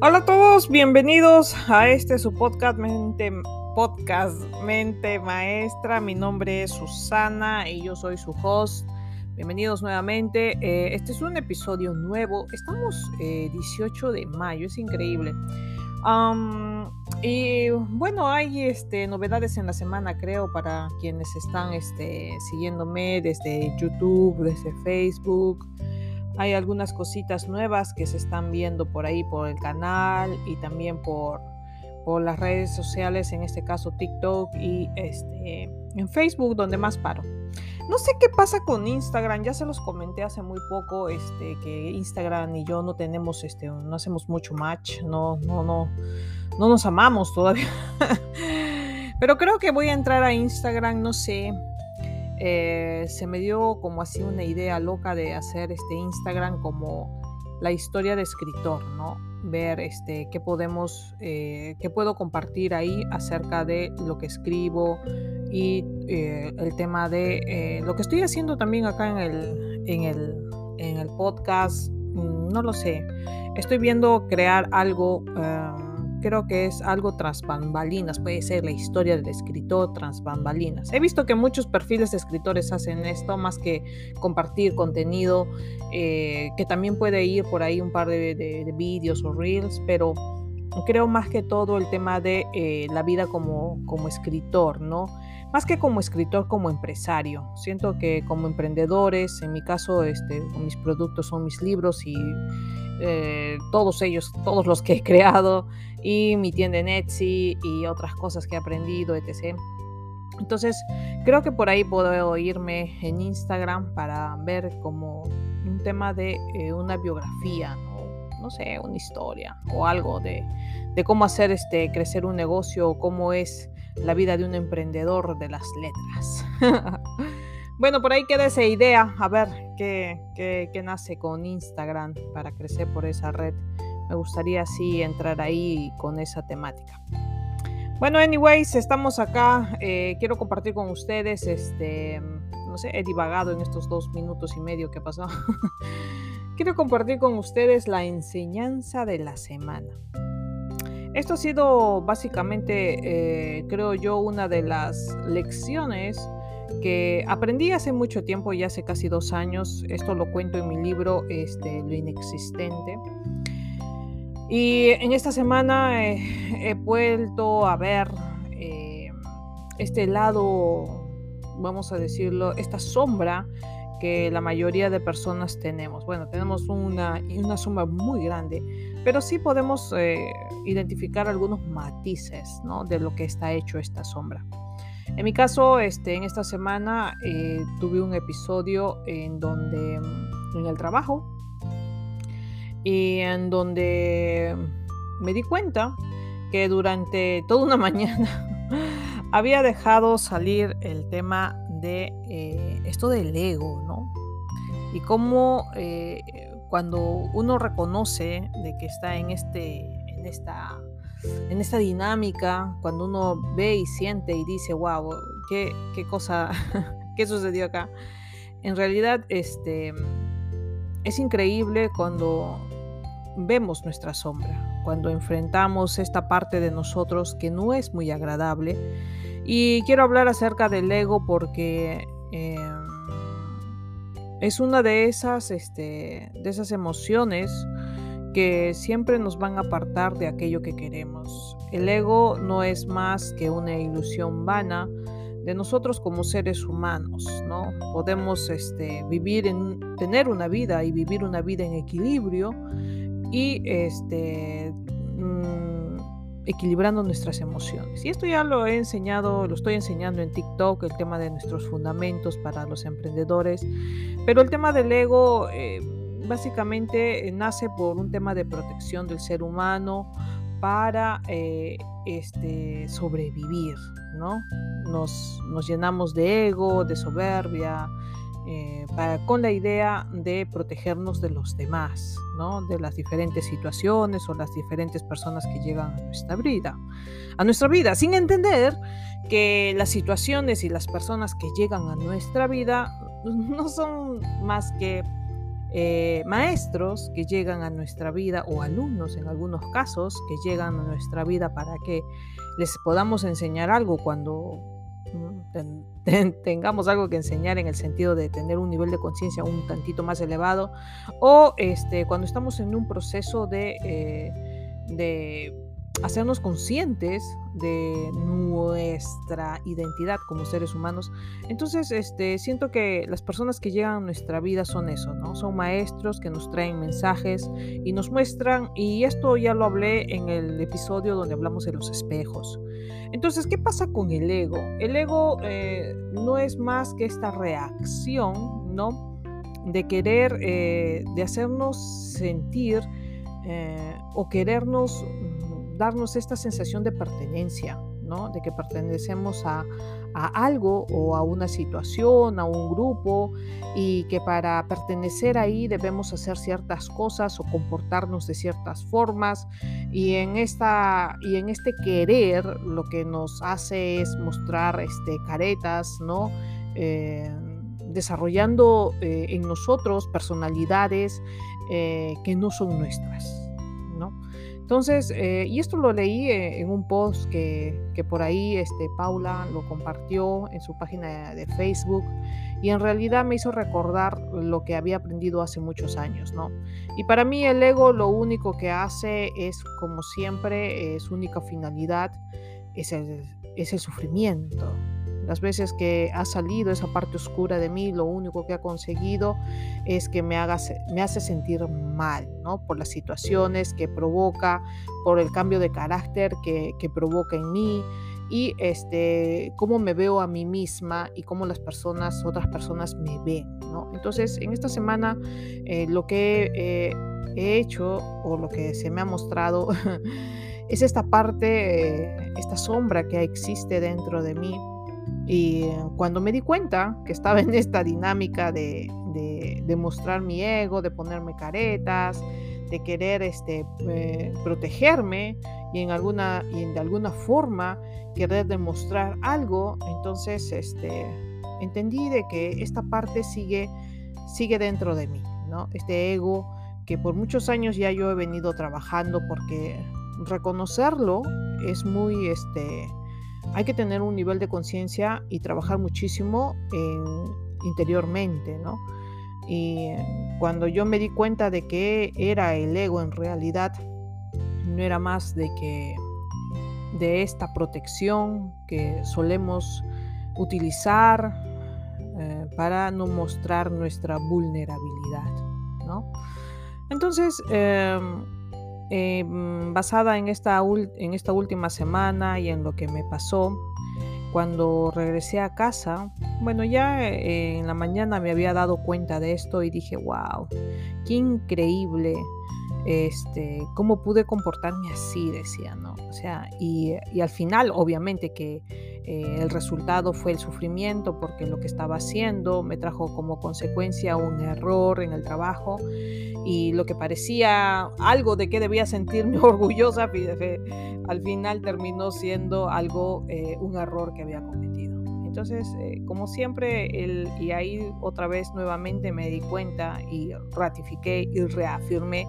Hola a todos, bienvenidos a este su podcast Mente, podcast Mente Maestra. Mi nombre es Susana y yo soy su host. Bienvenidos nuevamente. Eh, este es un episodio nuevo. Estamos 18 eh, de mayo, es increíble. y bueno, hay este, novedades en la semana, creo, para quienes están este, siguiéndome desde YouTube, desde Facebook. Hay algunas cositas nuevas que se están viendo por ahí, por el canal y también por, por las redes sociales, en este caso TikTok y este, en Facebook, donde más paro. No sé qué pasa con Instagram, ya se los comenté hace muy poco, este, que Instagram y yo no tenemos, este, no hacemos mucho match, no, no, no, no nos amamos todavía. Pero creo que voy a entrar a Instagram, no sé, eh, se me dio como así una idea loca de hacer este Instagram como la historia de escritor, ¿no? Ver este, qué podemos, eh, qué puedo compartir ahí acerca de lo que escribo y eh, el tema de lo que estoy haciendo también acá en el, en el, en el podcast, mm, no lo sé. Estoy viendo crear algo creo que es algo tras bambalinas, puede ser la historia del escritor tras bambalinas. He visto que muchos perfiles de escritores hacen esto, más que compartir contenido, eh, que también puede ir por ahí un par de, vídeos o reels, pero creo más que todo el tema de eh, la vida como, como escritor, ¿no? Más que como escritor, como empresario. Siento que como emprendedores, en mi caso, este, mis productos son mis libros y eh, todos ellos, todos los que he creado, y mi tienda en Etsy y otras cosas que he aprendido, etc. Entonces, creo que por ahí puedo irme en Instagram para ver como un tema de eh, una biografía, ¿no? sé, una historia o algo de, de, cómo hacer este, crecer un negocio o cómo es la vida de un emprendedor de las letras. Bueno, por ahí queda esa idea, a ver qué, qué, nace con Instagram para crecer por esa red. Me gustaría así entrar ahí con esa temática. Bueno, anyways, estamos acá. Eh, quiero compartir con ustedes, este, no sé, he divagado en estos dos minutos y medio que pasó. quiero compartir con ustedes la enseñanza de la semana. Esto ha sido básicamente, eh, creo yo, una de las lecciones que aprendí hace mucho tiempo, ya hace casi dos años, esto lo cuento en mi libro este, Lo Inexistente. Y en esta semana he vuelto a ver eh, este lado, vamos a decirlo, esta sombra que la mayoría de personas tenemos. Bueno, tenemos una, una sombra muy grande, pero sí podemos eh, identificar algunos matices ¿no? de lo que está hecho esta sombra. En mi caso, este, en esta semana eh, tuve un episodio en donde, mm, en el trabajo, y en donde me di cuenta que durante toda una mañana había dejado salir el tema de eh, esto del ego, ¿no? Y cómo cuando uno reconoce de que está en, este, en esta en esta dinámica, cuando uno ve y siente y dice, wow, qué, qué cosa, qué sucedió acá. En realidad, este, es increíble cuando vemos nuestra sombra, cuando enfrentamos esta parte de nosotros que no es muy agradable. Y quiero hablar acerca del ego porque em, es una de esas, este, de esas emociones que siempre nos van a apartar de aquello que queremos. El ego no es más que una ilusión vana de nosotros como seres humanos, ¿no? Podemos este, vivir en, tener una vida y vivir una vida en equilibrio y este, mm, equilibrando nuestras emociones. Y esto ya lo he enseñado, lo estoy enseñando en TikTok, el tema de nuestros fundamentos para los emprendedores, pero el tema del ego... Eh, básicamente eh, nace por un tema de protección del ser humano para eh, este, sobrevivir, ¿no? Nos, llenamos de ego, de soberbia, eh, con la idea de protegernos de los demás, ¿no? de las diferentes situaciones o las diferentes personas que llegan a nuestra vida, a nuestra vida, sin entender que las situaciones y las personas que llegan a nuestra vida no son más que eh, maestros que llegan a nuestra vida o alumnos en algunos casos que llegan a nuestra vida para que les podamos enseñar algo cuando mm, tengamos algo que enseñar en el sentido de tener un nivel de conciencia un tantito más elevado o este, cuando estamos en un proceso de, eh, de hacernos conscientes de nuestra identidad como seres humanos. Entonces, este, siento que las personas que llegan a nuestra vida son eso, ¿no? Son maestros que nos traen mensajes y nos muestran, y esto ya lo hablé en el episodio donde hablamos de los espejos. Entonces, ¿qué pasa con el ego? El ego eh, no es más que esta reacción, ¿no? De querer, eh, de hacernos sentir eh, o querernos darnos esta sensación de pertenencia, ¿no? De que pertenecemos a, algo o a una situación, a un grupo, y que para pertenecer ahí debemos hacer ciertas cosas o comportarnos de ciertas formas. Y en, esta, y en este querer lo que nos hace es mostrar este, caretas, ¿no? Eh, desarrollando eh, en nosotros personalidades eh, que no son nuestras. Entonces, eh, y esto lo leí eh, en un post que, por ahí este, Paula lo compartió en su página de Facebook y en realidad me hizo recordar lo que había aprendido hace muchos años, ¿no? Y para mí el ego lo único que hace es, como siempre, su única finalidad es el, es el sufrimiento, las veces que ha salido esa parte oscura de mí, lo único que ha conseguido es que me, haga, me hace sentir mal, ¿no? Por las situaciones que provoca, por el cambio de carácter que, provoca en mí y este, cómo me veo a mí misma y cómo las personas, otras personas me ven, ¿no? Entonces, en esta semana eh, lo que eh, he hecho o lo que se me ha mostrado es esta parte, eh, esta sombra que existe dentro de mí y cuando me di cuenta que estaba en esta dinámica de, de, mostrar mi ego, de ponerme caretas, de querer este, eh, protegerme y, en alguna, y de alguna forma querer demostrar algo, entonces este, entendí de que esta parte sigue, sigue dentro de mí, ¿no? Este ego que por muchos años ya yo he venido trabajando porque reconocerlo es muy, este, hay que tener un nivel de conciencia y trabajar muchísimo interiormente, ¿no? Y cuando yo me di cuenta de que era el ego en realidad, no era más de que de esta protección que solemos utilizar eh, para no mostrar nuestra vulnerabilidad, ¿no? Entonces, em, eh, mm, basada en esta, en esta última semana y en lo que me pasó cuando regresé a casa, bueno, ya eh, en la mañana me había dado cuenta de esto y dije, wow, qué increíble, este, cómo pude comportarme así, decía, ¿no? O sea, y, y al final, obviamente que eh, el resultado fue el sufrimiento porque lo que estaba haciendo me trajo como consecuencia un error en el trabajo y lo que parecía algo de que debía sentirme orgullosa, al final terminó siendo algo, eh, un error que había cometido. Entonces, eh, como siempre, el, y ahí otra vez nuevamente me di cuenta y ratifiqué y reafirmé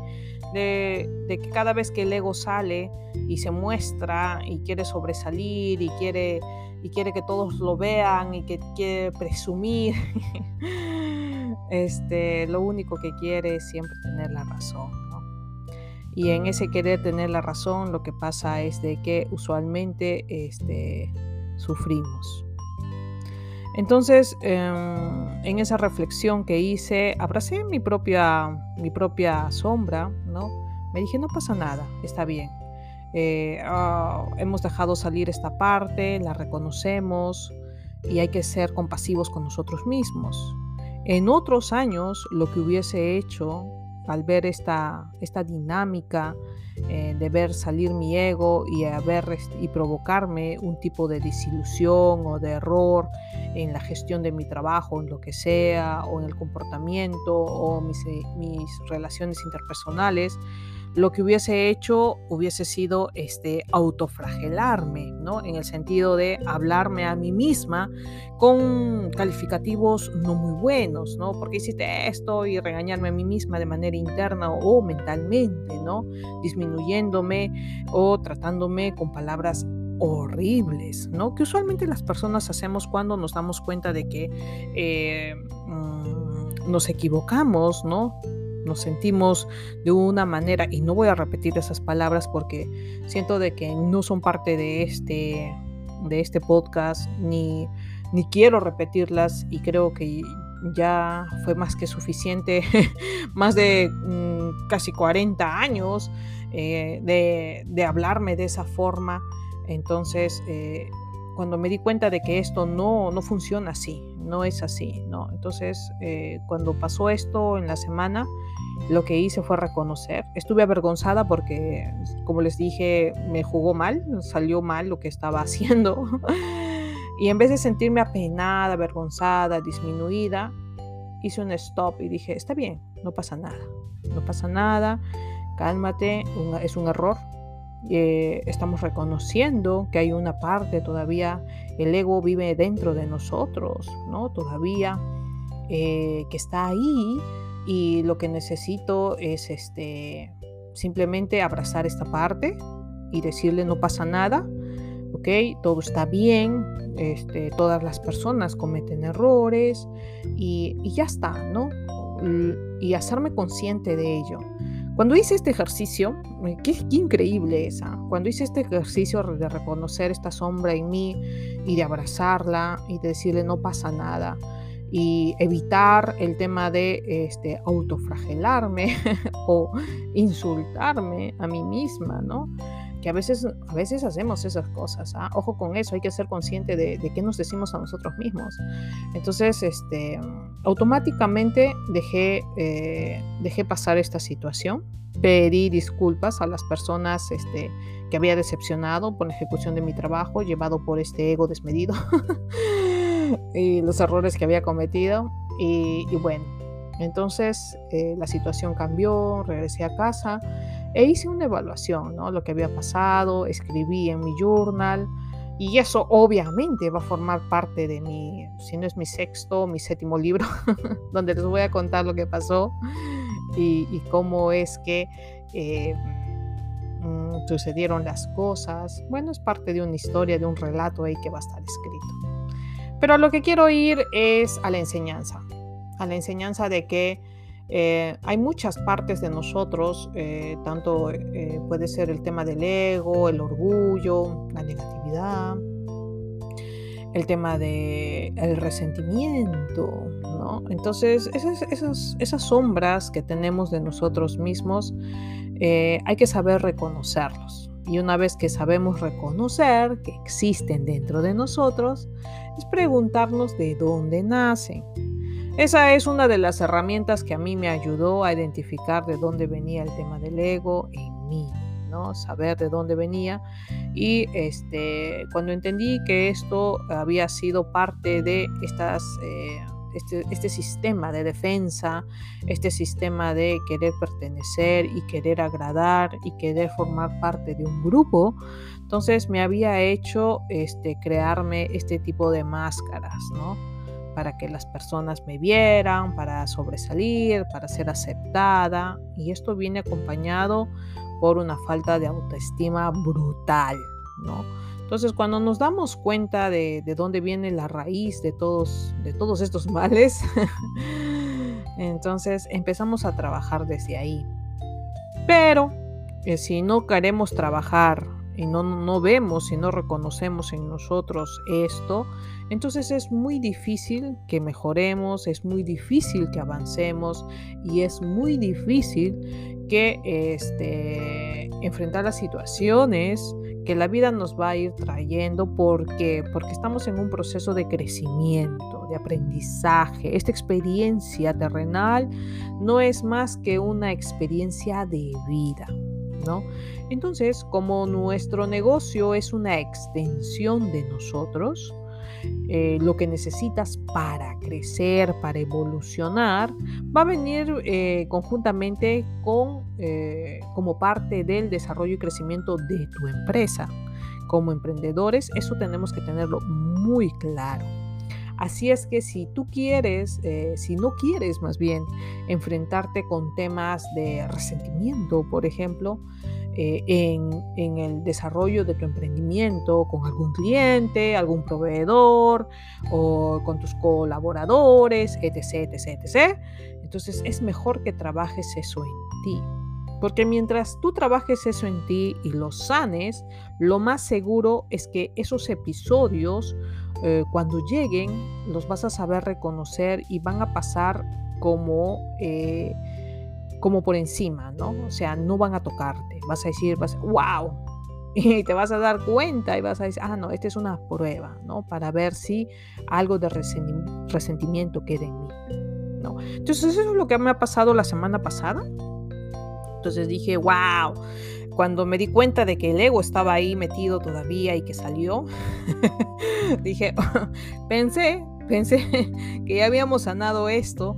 de, que cada vez que el ego sale y se muestra y quiere sobresalir y quiere y quiere que todos lo vean y que quiere presumir. este, lo único que quiere es siempre tener la razón. Y en ese querer tener la razón, lo que pasa es de que usualmente este, sufrimos. Entonces, em, en esa reflexión que hice, abracé mi propia, mi propia sombra, ¿no? Me dije, no pasa nada, está bien. Eh, ah, hemos dejado salir esta parte, la reconocemos y hay que ser compasivos con nosotros mismos. En otros años, lo que hubiese hecho al ver esta, esta dinámica eh, de ver salir mi ego y, ver, y provocarme un tipo de desilusión o de error en la gestión de mi trabajo, en lo que sea, o en el comportamiento o mis, mis relaciones interpersonales, lo que hubiese hecho hubiese sido este autofragelarme, ¿no? En el sentido de hablarme a mí misma con calificativos no muy buenos, ¿no? Porque hiciste esto y regañarme a mí misma de manera interna o mentalmente, ¿no? Disminuyéndome o tratándome con palabras horribles, ¿no? Que usualmente las personas hacemos cuando nos damos cuenta de que eh, mm, nos equivocamos, ¿no? Nos sentimos de una manera, y no voy a repetir esas palabras porque siento de que no son parte de este, de este podcast, ni, ni quiero repetirlas, y creo que ya fue más que suficiente, más de mm, casi 40 años eh, de, de hablarme de esa forma entonces, eh, cuando me di cuenta de que esto no, no funciona así, no es así, ¿no? Entonces, eh, cuando pasó esto en la semana, lo que hice fue reconocer. Estuve avergonzada porque, como les dije, me jugó mal, salió mal lo que estaba haciendo. y en vez de sentirme apenada, avergonzada, disminuida, hice un stop y dije, está bien, no pasa nada, no pasa nada, cálmate, es un error, eh, estamos reconociendo que hay una parte todavía, el ego vive dentro de nosotros, ¿no? Todavía eh, que está ahí y lo que necesito es este, simplemente abrazar esta parte y decirle no pasa nada, ¿ok? Todo está bien, este, todas las personas cometen errores y, ya está, ¿no? Y hacerme consciente de ello. Cuando hice este ejercicio, eh, qué, increíble esa, cuando hice este ejercicio de reconocer esta sombra en mí y de abrazarla y de decirle no pasa nada y evitar el tema de este, autofragelarme o insultarme a mí misma, ¿no? que a veces, a veces hacemos esas cosas. ¿ah? Ojo con eso, hay que ser consciente de, qué nos decimos a nosotros mismos. Entonces, este, automáticamente dejé, eh, dejé pasar esta situación, pedí disculpas a las personas este, que había decepcionado por la ejecución de mi trabajo, llevado por este ego desmedido y los errores que había cometido. Y, bueno, entonces eh, la situación cambió, regresé a casa e hice una evaluación, ¿no? Lo que había pasado, escribí en mi journal y eso obviamente va a formar parte de mi, si no es mi sexto, mi séptimo libro, donde les voy a contar lo que pasó y, cómo es que eh, mm, sucedieron las cosas. Bueno, es parte de una historia, de un relato ahí que va a estar escrito. Pero lo que quiero ir es a la enseñanza, a la enseñanza de que eh, hay muchas partes de nosotros, eh, tanto eh, puede ser el tema del ego, el orgullo, la negatividad, el tema del el resentimiento, ¿no? Entonces, esas, esas, sombras que tenemos de nosotros mismos, hay que saber reconocerlos. Y una vez que sabemos reconocer que existen dentro de nosotros, es preguntarnos de dónde nacen. Esa es una de las herramientas que a mí me ayudó a identificar de dónde venía el tema del ego en mí, ¿no? Saber de dónde venía. Y este, cuando entendí que esto había sido parte de estas... Eh, este, este, sistema de defensa, este sistema de querer pertenecer y querer agradar y querer formar parte de un grupo, entonces me había hecho este, crearme este tipo de máscaras, ¿no? para que las personas me vieran, para sobresalir, para ser aceptada. Y esto viene acompañado por una falta de autoestima brutal, ¿no? Entonces, cuando nos damos cuenta de, dónde viene la raíz de todos, de todos estos males, entonces empezamos a trabajar desde ahí. Pero eh, si no queremos trabajar y no, no vemos y no reconocemos en nosotros esto, entonces es muy difícil que mejoremos, es muy difícil que avancemos y es muy difícil que este, enfrentar las situaciones que la vida nos va a ir trayendo porque, porque estamos en un proceso de crecimiento, de aprendizaje. Esta experiencia terrenal no es más que una experiencia de vida. ¿no? Entonces, como nuestro negocio es una extensión de nosotros, eh, lo que necesitas para crecer, para evolucionar, va a venir eh, conjuntamente con, eh, como parte del desarrollo y crecimiento de tu empresa. Como emprendedores, eso tenemos que tenerlo muy claro. Así es que si tú quieres, si no quieres más bien enfrentarte con temas de resentimiento, por ejemplo, eh, en, el desarrollo de tu emprendimiento con algún cliente, algún proveedor o con tus colaboradores, etc., etc., etc. Entonces es mejor que trabajes eso en ti. Porque mientras tú trabajes eso en ti y lo sanes, lo más seguro es que esos episodios, eh, cuando lleguen, los vas a saber reconocer y van a pasar como... Eh, como por encima, ¿no? O sea, no van a tocarte. Vas a decir, vas, wow. Y te vas a dar cuenta y vas a decir, ah, no, esta es una prueba, ¿no? Para ver si algo de resentimiento queda en mí, ¿no? Entonces, eso es lo que me ha pasado la semana pasada. Entonces dije, wow. Cuando me di cuenta de que el ego estaba ahí metido todavía y que salió, dije, pensé, pensé que ya habíamos sanado esto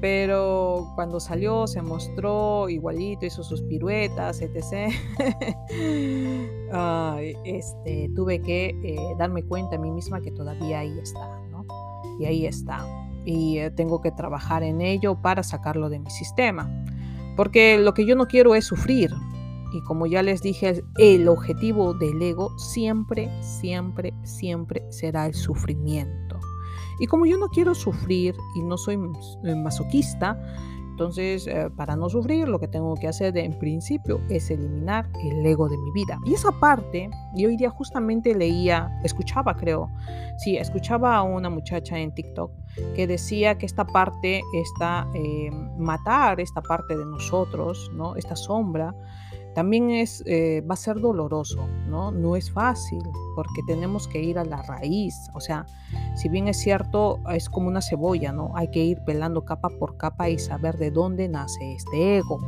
pero cuando salió se mostró igualito, hizo sus piruetas, etc. este, tuve que eh, darme cuenta a mí misma que todavía ahí está, ¿no? Y ahí está. Y eh, tengo que trabajar en ello para sacarlo de mi sistema. Porque lo que yo no quiero es sufrir. Y como ya les dije, el objetivo del ego siempre, siempre, siempre será el sufrimiento. Y como yo no quiero sufrir y no soy eh, masoquista, entonces, eh, para no sufrir, lo que tengo que hacer en principio es eliminar el ego de mi vida. Y esa parte, yo hoy día justamente leía, escuchaba creo, sí, escuchaba a una muchacha en TikTok que decía que esta parte, esta, eh, matar esta parte de nosotros, ¿no? Esta sombra, también es, eh, va a ser doloroso, ¿no? No es fácil porque tenemos que ir a la raíz. O sea, si bien es cierto, es como una cebolla, ¿no? Hay que ir pelando capa por capa y saber de dónde nace este ego.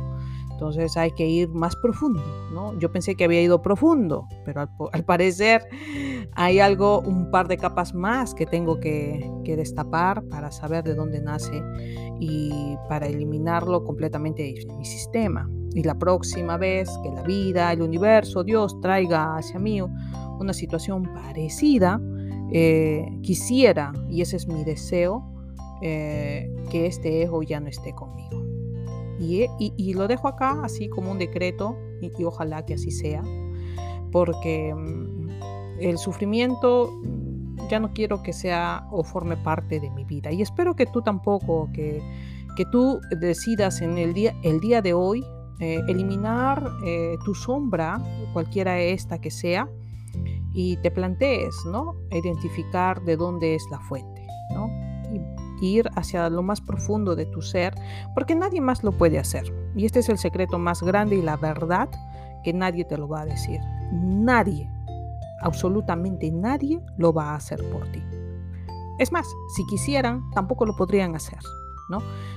Entonces hay que ir más profundo, ¿no? Yo pensé que había ido profundo, pero al, parecer hay algo, un par de capas más que tengo que, que, destapar para saber de dónde nace y para eliminarlo completamente de mi sistema. Y la próxima vez que la vida, el universo, Dios traiga hacia mí una situación parecida, eh, quisiera, y ese es mi deseo, eh, que este ego ya no esté conmigo. Y, y, lo dejo acá así como un decreto y, ojalá que así sea, porque mm, el sufrimiento mm, ya no quiero que sea o forme parte de mi vida. Y espero que tú tampoco, que, que tú decidas en el día, el día de hoy eh, eliminar eh, tu sombra, cualquiera esta que sea, y te plantees, ¿no? Identificar de dónde es la fuente, ¿no? Ir hacia lo más profundo de tu ser, porque nadie más lo puede hacer. Y este es el secreto más grande y la verdad que nadie te lo va a decir. Nadie, absolutamente nadie lo va a hacer por ti. Es más, si quisieran, tampoco lo podrían hacer.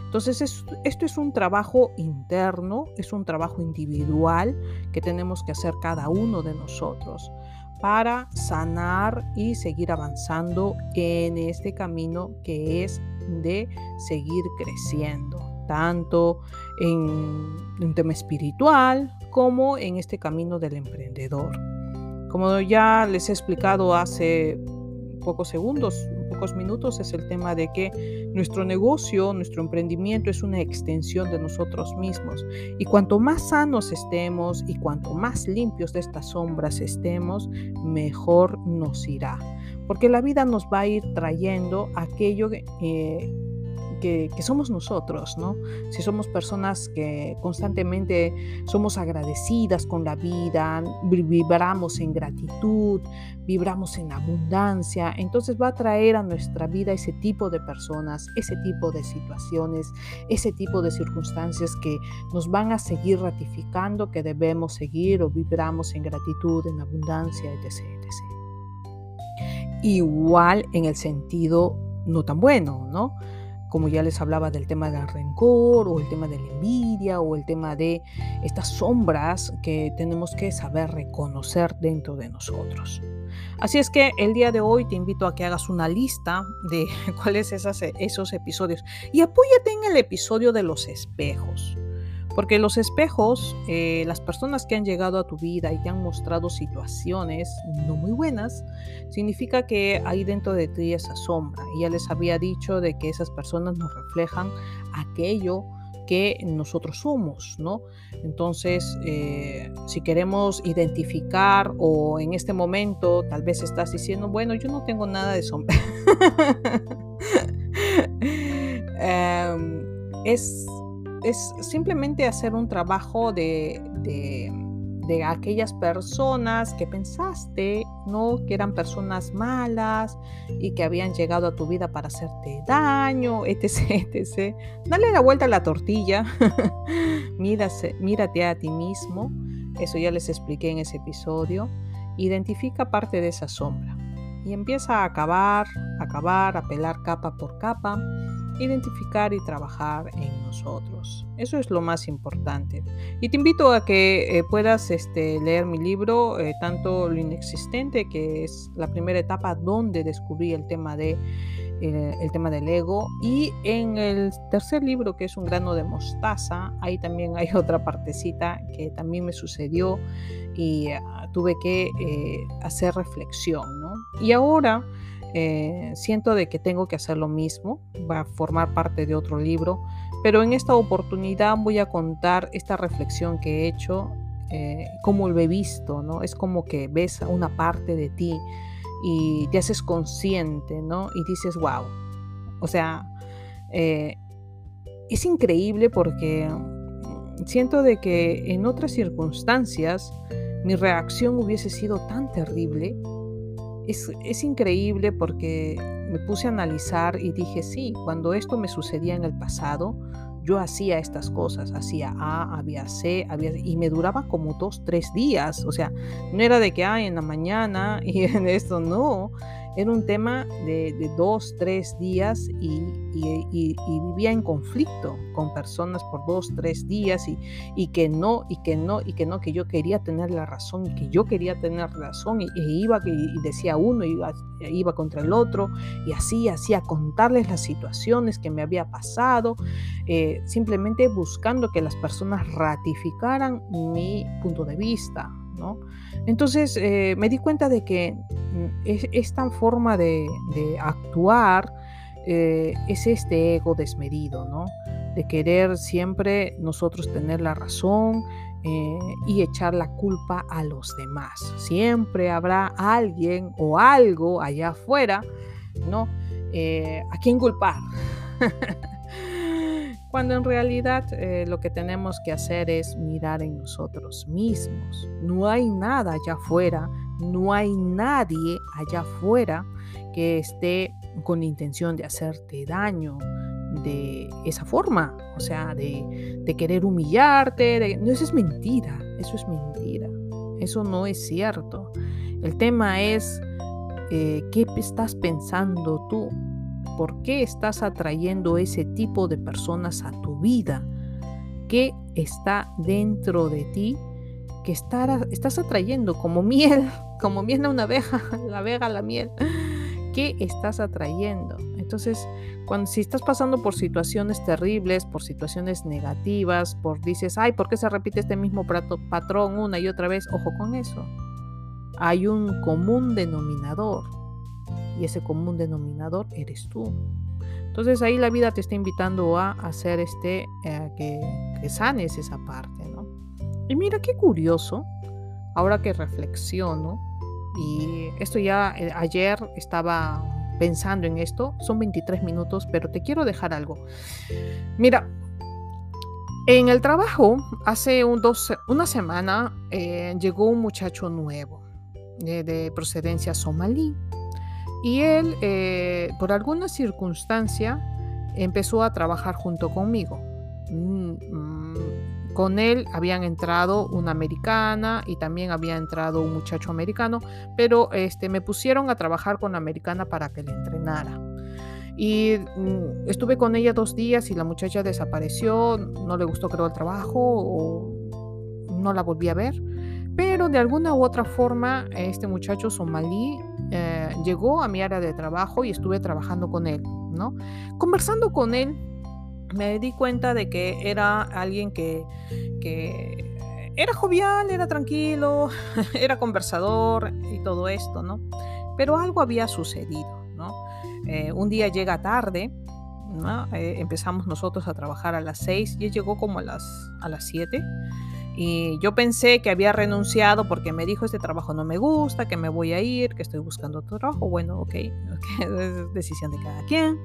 Entonces esto es un trabajo interno, es un trabajo individual que tenemos que hacer cada uno de nosotros para sanar y seguir avanzando en este camino que es de seguir creciendo, tanto en un tema espiritual como en este camino del emprendedor. Como ya les he explicado hace pocos segundos, pocos minutos, es el tema de que nuestro negocio, nuestro emprendimiento es una extensión de nosotros mismos. Y cuanto más sanos estemos y cuanto más limpios de estas sombras estemos, mejor nos irá. Porque la vida nos va a ir trayendo aquello que... Eh, que, somos nosotros, ¿no? Si somos personas que constantemente somos agradecidas con la vida, vibramos en gratitud, vibramos en abundancia, entonces va a traer a nuestra vida ese tipo de personas, ese tipo de situaciones, ese tipo de circunstancias que nos van a seguir ratificando que debemos seguir o vibramos en gratitud, en abundancia, etc. etc. Igual en el sentido no tan bueno, ¿no? Como ya les hablaba del tema del rencor o el tema de la envidia o el tema de estas sombras que tenemos que saber reconocer dentro de nosotros. Así es que el día de hoy te invito a que hagas una lista de cuáles esas, esos episodios y apóyate en el episodio de los espejos. Porque los espejos, eh, las personas que han llegado a tu vida y te han mostrado situaciones no muy buenas, significa que hay dentro de ti esa sombra. Y ya les había dicho de que esas personas nos reflejan aquello que nosotros somos, ¿no? Entonces, eh, si queremos identificar o en este momento tal vez estás diciendo, bueno, yo no tengo nada de sombra. Em, es es simplemente hacer un trabajo de, de, aquellas personas que pensaste, ¿no? Que eran personas malas y que habían llegado a tu vida para hacerte daño, etc, etc. Dale la vuelta a la tortilla, mírate, mírate a ti mismo, eso ya les expliqué en ese episodio. Identifica parte de esa sombra y empieza a acabar, acabar, a pelar capa por capa identificar y trabajar en nosotros. Eso es lo más importante. Y te invito a que eh, puedas este, leer mi libro, eh, tanto Lo Inexistente, que es la primera etapa donde descubrí el tema de eh, el tema del ego. Y en el tercer libro, que es Un grano de mostaza, ahí también hay otra partecita que también me sucedió y ah, tuve que hacer reflexión. ¿no? Y ahora eh, siento de que tengo que hacer lo mismo, va a formar parte de otro libro, pero en esta oportunidad voy a contar esta reflexión que he hecho, eh, como lo he visto, ¿no? Es como que ves una parte de ti y te haces consciente, ¿no? Y dices, wow. O sea, eh, es increíble porque siento de que en otras circunstancias mi reacción hubiese sido tan terrible es, increíble porque me puse a analizar y dije, sí, cuando esto me sucedía en el pasado, yo hacía estas cosas, hacía A, había C, había y me duraba como dos, tres días, o sea, no era de que, hay en la mañana y en esto, no, era un tema de, dos, tres días y, vivía en conflicto con personas por dos, tres días y, que no, y que no, y que no, que yo quería tener la razón y que yo quería tener razón y, iba y decía uno iba, iba contra el otro y así, así a contarles las situaciones que me había pasado, eh, simplemente buscando que las personas ratificaran mi punto de vista, entonces eh, me di cuenta de que mm, esta forma de, actuar eh, es este ego desmedido, ¿no? De querer siempre nosotros tener la razón eh, y echar la culpa a los demás. Siempre habrá alguien o algo allá afuera, ¿no? a quien culpar. cuando en realidad eh, lo que tenemos que hacer es mirar en nosotros mismos. No hay nada allá afuera, no hay nadie allá afuera que esté con intención de hacerte daño de esa forma, o sea, de, querer humillarte. Eso es mentira, eso es mentira, eso no es cierto. El tema es eh, qué estás pensando tú, ¿Por qué estás atrayendo ese tipo de personas a tu vida? ¿Qué está dentro de ti que estás atrayendo como miel, como miel a una abeja, la abeja, la miel? ¿Qué estás atrayendo? Entonces, cuando si estás pasando por situaciones terribles, por situaciones negativas, por dices, ay, ¿por qué se repite este mismo patrón una y otra vez? Ojo con eso. Hay un común denominador y ese común denominador eres tú. Entonces ahí la vida te está invitando a hacer este, eh, que, sanes esa parte, ¿no? Y mira qué curioso, ahora que reflexiono, y esto ya eh, ayer estaba pensando en esto, son 23 minutos, pero te quiero dejar algo. Mira, en el trabajo, hace un dos, una semana, eh, llegó un muchacho nuevo de procedencia somalí y él, eh, por alguna circunstancia, empezó a trabajar junto conmigo. Mm, mm, con él habían entrado una americana y también había entrado un muchacho americano, pero este, me pusieron a trabajar con la americana para que le entrenara. Y mm, estuve con ella dos días y la muchacha desapareció, no le gustó creo el trabajo o no la volví a ver. Pero de alguna u otra forma, este muchacho somalí eh, llegó a mi área de trabajo y estuve trabajando con él, ¿no? Conversando con él, me di cuenta de que era alguien que, que era jovial, era tranquilo, era conversador y todo esto, ¿no? Pero algo había sucedido, ¿no? Eh, un día llega tarde, ¿no? Eh, empezamos nosotros a trabajar a las 6 y él llegó como a las, a las 7. Y yo pensé que había renunciado porque me dijo este trabajo no me gusta, que me voy a ir, que estoy buscando otro trabajo. Bueno, ok, okay es decisión de cada quien.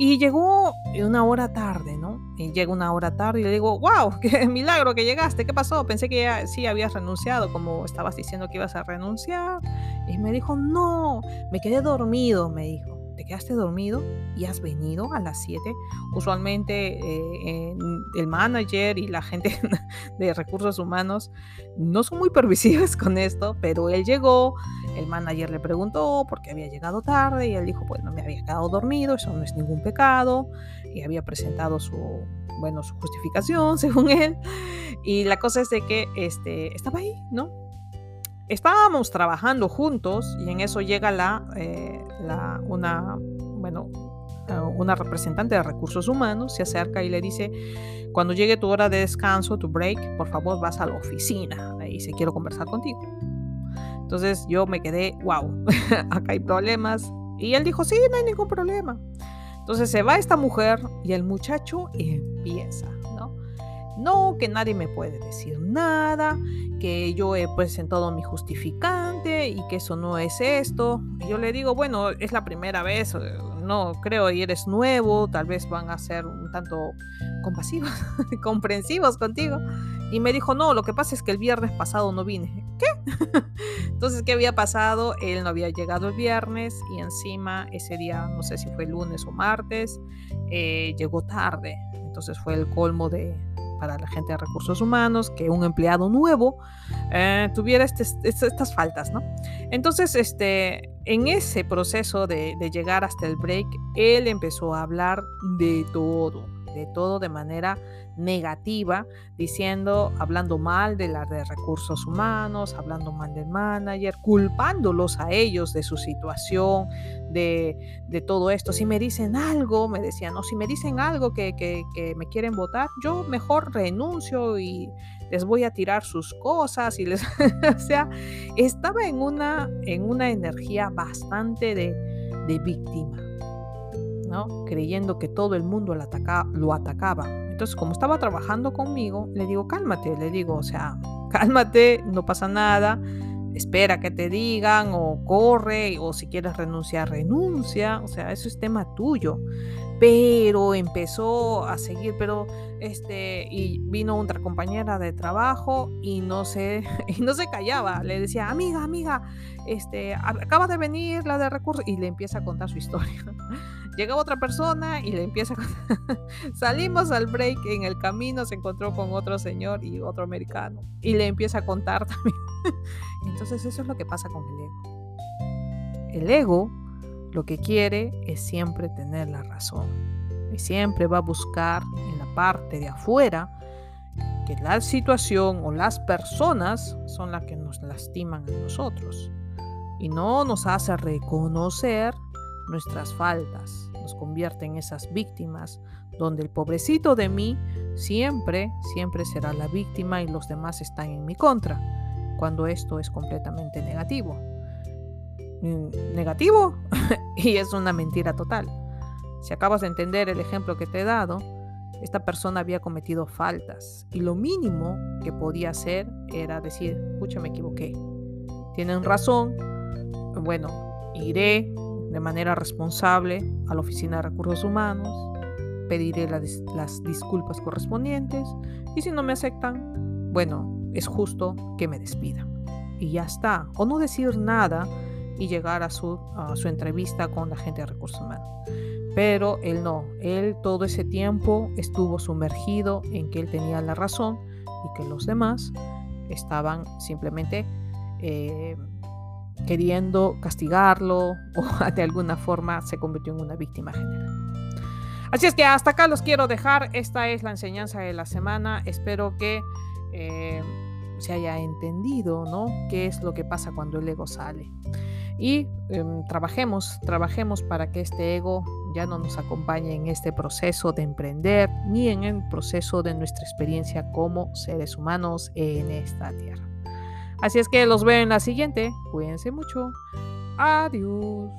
Y llegó una hora tarde, ¿no? Y llega una hora tarde y le digo, wow, qué milagro que llegaste, ¿qué pasó? Pensé que ya sí habías renunciado, como estabas diciendo que ibas a renunciar. Y me dijo, no, me quedé dormido, me dijo te quedaste dormido y has venido a las 7. Usualmente eh, el manager y la gente de recursos humanos no son muy permisivos con esto, pero él llegó, el manager le preguntó por qué había llegado tarde y él dijo, pues no me había quedado dormido, eso no es ningún pecado, y había presentado su, bueno, su justificación según él. Y la cosa es de que este, estaba ahí, ¿no? Estábamos trabajando juntos y en eso llega la, eh, una, bueno, eh, una representante de recursos humanos, se acerca y le dice, cuando llegue tu hora de descanso, tu break, por favor vas a la oficina, y se quiero conversar contigo. Entonces yo me quedé, wow, acá hay problemas. Y él dijo, sí, no hay ningún problema. Entonces se va esta mujer y el muchacho empieza no, que nadie me puede decir nada, que yo he presentado mi justificante y que eso no es esto. yo le digo, bueno, es la primera vez, eh, no creo, y eres nuevo, tal vez van a ser un tanto compasivos, comprensivos contigo. Y me dijo, no, lo que pasa es que el viernes pasado no vine. ¿Qué? Entonces, ¿qué había pasado? Él no había llegado el viernes y encima ese día, no sé si fue lunes o martes, eh, llegó tarde. Entonces fue el colmo de, para la gente de recursos humanos que un empleado nuevo eh, tuviera este, estas faltas, ¿no? Entonces, este, en ese proceso de, de llegar hasta el break, él empezó a hablar de todo, de todo de manera negativa, diciendo, hablando mal de la de recursos humanos, hablando mal del manager, culpándolos a ellos de su situación, de, de todo esto. Si me dicen algo, me decían, no, si me dicen algo que, que, que, me quieren votar, yo mejor renuncio y les voy a tirar sus cosas y les, o sea, estaba en una, en una energía bastante de, de víctima. ¿No? creyendo que todo el mundo lo, lo atacaba. Entonces, como estaba trabajando conmigo, le digo, cálmate, le digo, o sea, cálmate, no pasa nada, espera que te digan o corre o si quieres renunciar, renuncia, o sea, eso es tema tuyo. Pero empezó a seguir, pero este, y vino otra compañera de trabajo y no se, y no se callaba, le decía, amiga, amiga, este, acaba de venir la de recursos y le empieza a contar su historia. Llega otra persona y le empieza a... Salimos al break, en el camino se encontró con otro señor y otro americano y le empieza a contar también. Entonces eso es lo que pasa con el ego. El ego lo que quiere es siempre tener la razón y siempre va a buscar en la parte de afuera que la situación o las personas son las que nos lastiman a nosotros y no nos hace reconocer nuestras faltas convierte en esas víctimas, donde el pobrecito de mí siempre, siempre será la víctima y los demás están en mi contra, cuando esto es completamente negativo. Negativo y es una mentira total. Si acabas de entender el ejemplo que te he dado, esta persona había cometido faltas y lo mínimo que podía hacer era decir, pucha, me equivoqué. Tienen razón, bueno, iré de manera responsable a la Oficina de Recursos Humanos, pediré las disculpas correspondientes y si no me aceptan, bueno, es justo que me despidan. Y ya está. O no decir nada y llegar a su, a su entrevista con la gente de recursos humanos. Pero él no, él todo ese tiempo estuvo sumergido en que él tenía la razón y que los demás estaban simplemente eh, queriendo castigarlo o de alguna forma se convirtió en una víctima general. Así es que hasta acá los quiero dejar. Esta es la enseñanza de la semana. Espero que eh, se haya entendido, ¿no? ¿Qué es lo que pasa cuando el ego sale? Y em, trabajemos, trabajemos para que este ego ya no nos acompañe en este proceso de emprender ni en el proceso de nuestra experiencia como seres humanos en esta tierra. Así es que los veo en la siguiente. Cuídense mucho. Adiós.